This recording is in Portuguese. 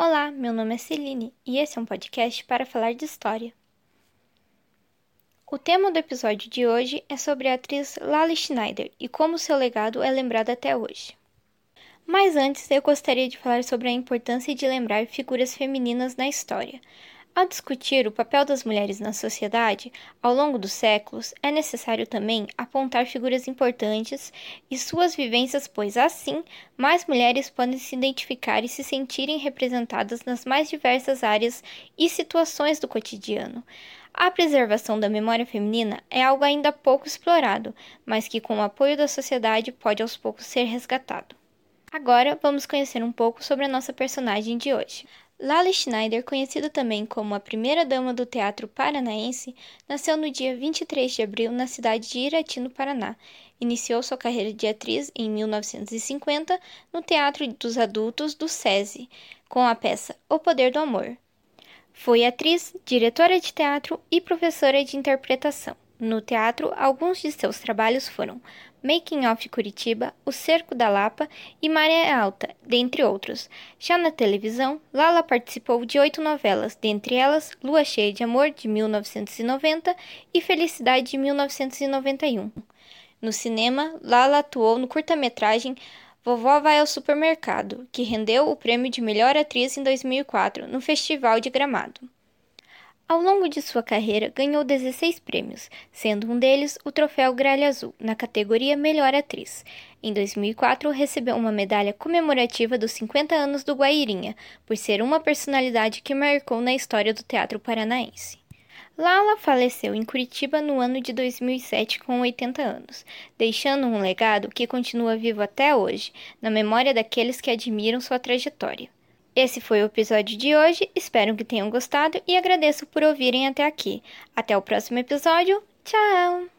Olá, meu nome é Celine e esse é um podcast para falar de história. O tema do episódio de hoje é sobre a atriz Lali Schneider e como seu legado é lembrado até hoje. Mas antes, eu gostaria de falar sobre a importância de lembrar figuras femininas na história. Ao discutir o papel das mulheres na sociedade ao longo dos séculos, é necessário também apontar figuras importantes e suas vivências, pois assim mais mulheres podem se identificar e se sentirem representadas nas mais diversas áreas e situações do cotidiano. A preservação da memória feminina é algo ainda pouco explorado, mas que, com o apoio da sociedade, pode aos poucos ser resgatado. Agora vamos conhecer um pouco sobre a nossa personagem de hoje. Lali Schneider, conhecida também como a primeira dama do teatro paranaense, nasceu no dia 23 de abril na cidade de Irati, no Paraná. Iniciou sua carreira de atriz em 1950 no Teatro dos Adultos do SESI, com a peça O Poder do Amor. Foi atriz, diretora de teatro e professora de interpretação. No teatro, alguns de seus trabalhos foram Making of Curitiba, O Cerco da Lapa e Maré Alta, dentre outros. Já na televisão, Lala participou de oito novelas, dentre elas Lua Cheia de Amor, de 1990 e Felicidade, de 1991. No cinema, Lala atuou no curta-metragem Vovó Vai ao Supermercado, que rendeu o prêmio de melhor atriz em 2004 no Festival de Gramado. Ao longo de sua carreira, ganhou 16 prêmios, sendo um deles o Troféu Gralha Azul, na categoria Melhor Atriz. Em 2004, recebeu uma medalha comemorativa dos 50 anos do Guairinha, por ser uma personalidade que marcou na história do teatro paranaense. Lala faleceu em Curitiba no ano de 2007 com 80 anos, deixando um legado que continua vivo até hoje, na memória daqueles que admiram sua trajetória. Esse foi o episódio de hoje, espero que tenham gostado e agradeço por ouvirem até aqui. Até o próximo episódio, tchau!